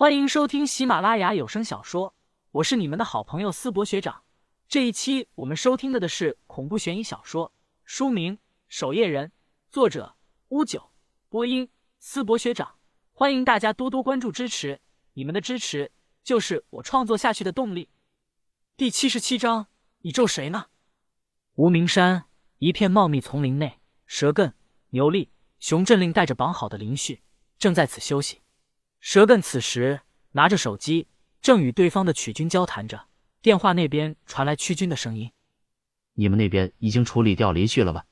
欢迎收听喜马拉雅有声小说，我是你们的好朋友思博学长。这一期我们收听的的是恐怖悬疑小说，书名《守夜人》，作者乌九，播音思博学长。欢迎大家多多关注支持，你们的支持就是我创作下去的动力。第七十七章，你咒谁呢？无名山一片茂密丛林内，蛇根、牛力、熊振令带着绑好的林旭正在此休息。蛇根此时拿着手机，正与对方的曲军交谈着。电话那边传来曲军的声音：“你们那边已经处理掉林旭了吧？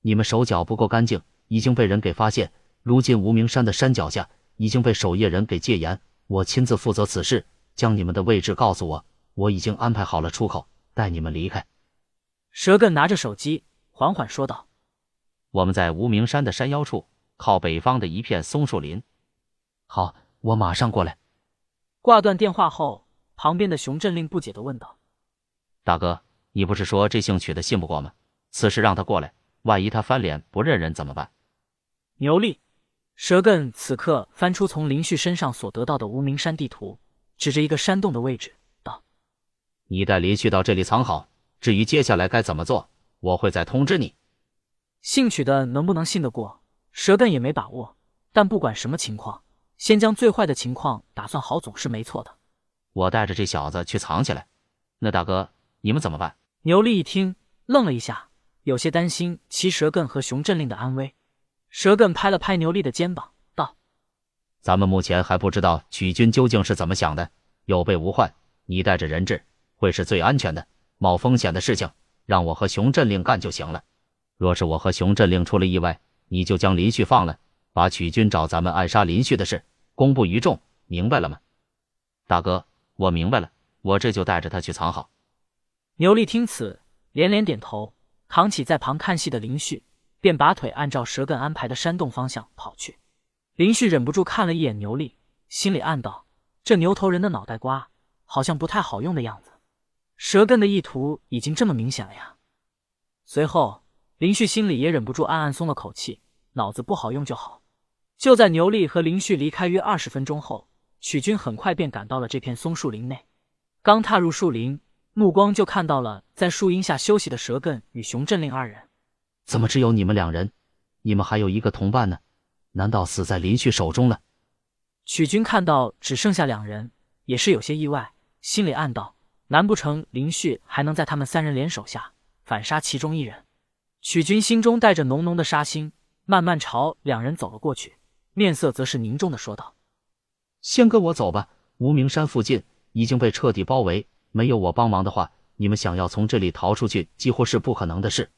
你们手脚不够干净，已经被人给发现。如今无名山的山脚下已经被守夜人给戒严，我亲自负责此事，将你们的位置告诉我，我已经安排好了出口，带你们离开。”蛇根拿着手机缓缓说道：“我们在无名山的山腰处，靠北方的一片松树林。好。”我马上过来。挂断电话后，旁边的熊振令不解的问道：“大哥，你不是说这姓曲的信不过吗？此时让他过来，万一他翻脸不认人怎么办？”牛力、蛇根此刻翻出从林旭身上所得到的无名山地图，指着一个山洞的位置道：“你带林旭到这里藏好，至于接下来该怎么做，我会再通知你。”姓曲的能不能信得过？蛇根也没把握，但不管什么情况。先将最坏的情况打算好，总是没错的。我带着这小子去藏起来。那大哥，你们怎么办？牛力一听，愣了一下，有些担心其蛇根和熊振令的安危。蛇根拍了拍牛力的肩膀，道：“咱们目前还不知道曲军究竟是怎么想的，有备无患。你带着人质会是最安全的。冒风险的事情，让我和熊振令干就行了。若是我和熊振令出了意外，你就将林旭放了，把曲军找咱们暗杀林旭的事。”公布于众，明白了吗？大哥，我明白了，我这就带着他去藏好。牛力听此，连连点头，扛起在旁看戏的林旭，便拔腿按照蛇根安排的山洞方向跑去。林旭忍不住看了一眼牛力，心里暗道：这牛头人的脑袋瓜好像不太好用的样子。蛇根的意图已经这么明显了呀。随后，林旭心里也忍不住暗暗松了口气，脑子不好用就好。就在牛力和林旭离开约二十分钟后，曲军很快便赶到了这片松树林内。刚踏入树林，目光就看到了在树荫下休息的蛇根与熊振令二人。怎么只有你们两人？你们还有一个同伴呢？难道死在林旭手中了？曲军看到只剩下两人，也是有些意外，心里暗道：难不成林旭还能在他们三人联手下反杀其中一人？曲军心中带着浓浓的杀心，慢慢朝两人走了过去。面色则是凝重的说道：“先跟我走吧，无名山附近已经被彻底包围，没有我帮忙的话，你们想要从这里逃出去几乎是不可能的事。”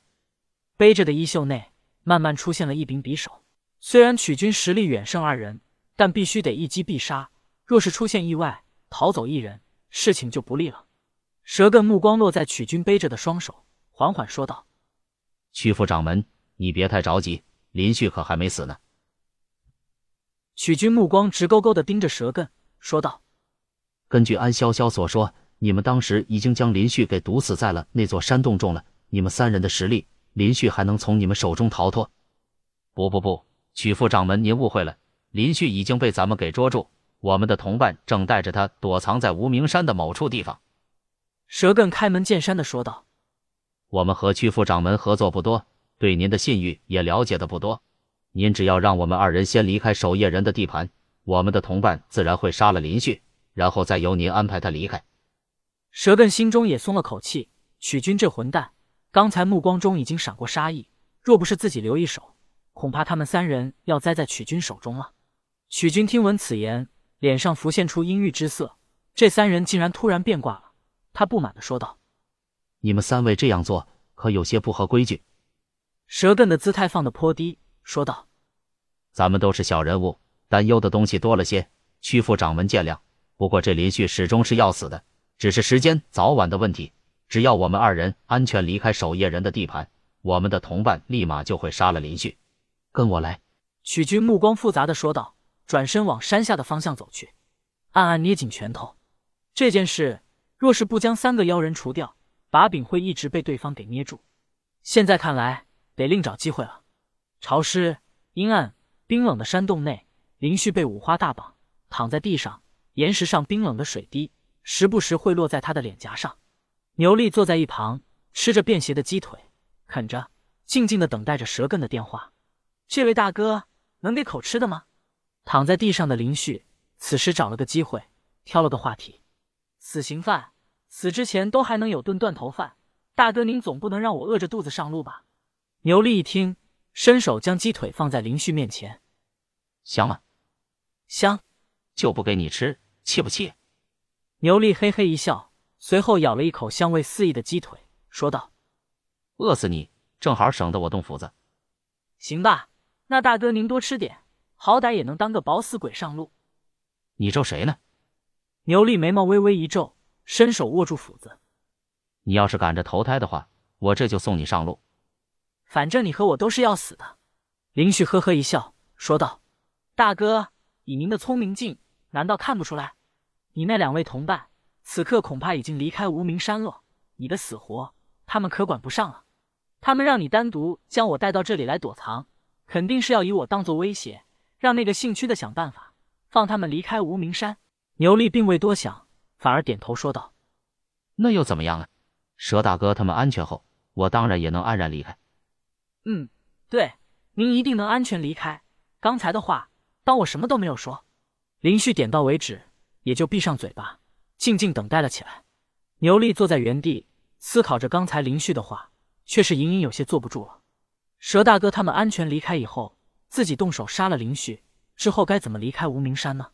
背着的衣袖内慢慢出现了一柄匕首。虽然曲军实力远胜二人，但必须得一击必杀。若是出现意外，逃走一人，事情就不利了。蛇根目光落在曲军背着的双手，缓缓说道：“曲副掌门，你别太着急，林旭可还没死呢。”曲军目光直勾勾的盯着蛇根，说道：“根据安潇潇所说，你们当时已经将林旭给毒死在了那座山洞中了。你们三人的实力，林旭还能从你们手中逃脱？”“不不不，曲副掌门，您误会了。林旭已经被咱们给捉住，我们的同伴正带着他躲藏在无名山的某处地方。”蛇根开门见山的说道：“我们和曲副掌门合作不多，对您的信誉也了解的不多。”您只要让我们二人先离开守夜人的地盘，我们的同伴自然会杀了林旭，然后再由您安排他离开。蛇根心中也松了口气，曲军这混蛋，刚才目光中已经闪过杀意，若不是自己留一手，恐怕他们三人要栽在曲军手中了。曲军听闻此言，脸上浮现出阴郁之色，这三人竟然突然变卦了，他不满的说道：“你们三位这样做，可有些不合规矩。”蛇根的姿态放得颇低。说道：“咱们都是小人物，担忧的东西多了些，屈副掌门见谅。不过这林旭始终是要死的，只是时间早晚的问题。只要我们二人安全离开守夜人的地盘，我们的同伴立马就会杀了林旭。跟我来。”曲军目光复杂的说道，转身往山下的方向走去，暗暗捏紧拳头。这件事若是不将三个妖人除掉，把柄会一直被对方给捏住。现在看来，得另找机会了。潮湿、阴暗、冰冷的山洞内，林旭被五花大绑，躺在地上，岩石上冰冷的水滴时不时会落在他的脸颊上。牛力坐在一旁，吃着便携的鸡腿，啃着，静静的等待着舌根的电话。这位大哥，能给口吃的吗？躺在地上的林旭此时找了个机会，挑了个话题：死刑犯死之前都还能有顿断头饭，大哥您总不能让我饿着肚子上路吧？牛力一听，伸手将鸡腿放在林旭面前，香吗？香，就不给你吃，气不气？牛力嘿嘿一笑，随后咬了一口香味四溢的鸡腿，说道：“饿死你，正好省得我动斧子。”行吧，那大哥您多吃点，好歹也能当个饱死鬼上路。你咒谁呢？牛力眉毛微微一皱，伸手握住斧子。你要是赶着投胎的话，我这就送你上路。反正你和我都是要死的。林旭呵呵一笑，说道：“大哥，以您的聪明劲，难道看不出来？你那两位同伴此刻恐怕已经离开无名山了。你的死活，他们可管不上了。他们让你单独将我带到这里来躲藏，肯定是要以我当做威胁，让那个姓屈的想办法放他们离开无名山。”牛力并未多想，反而点头说道：“那又怎么样啊？蛇大哥他们安全后，我当然也能安然离开。”嗯，对，您一定能安全离开。刚才的话，当我什么都没有说。林旭点到为止，也就闭上嘴巴，静静等待了起来。牛力坐在原地，思考着刚才林旭的话，却是隐隐有些坐不住了。蛇大哥他们安全离开以后，自己动手杀了林旭之后，该怎么离开无名山呢？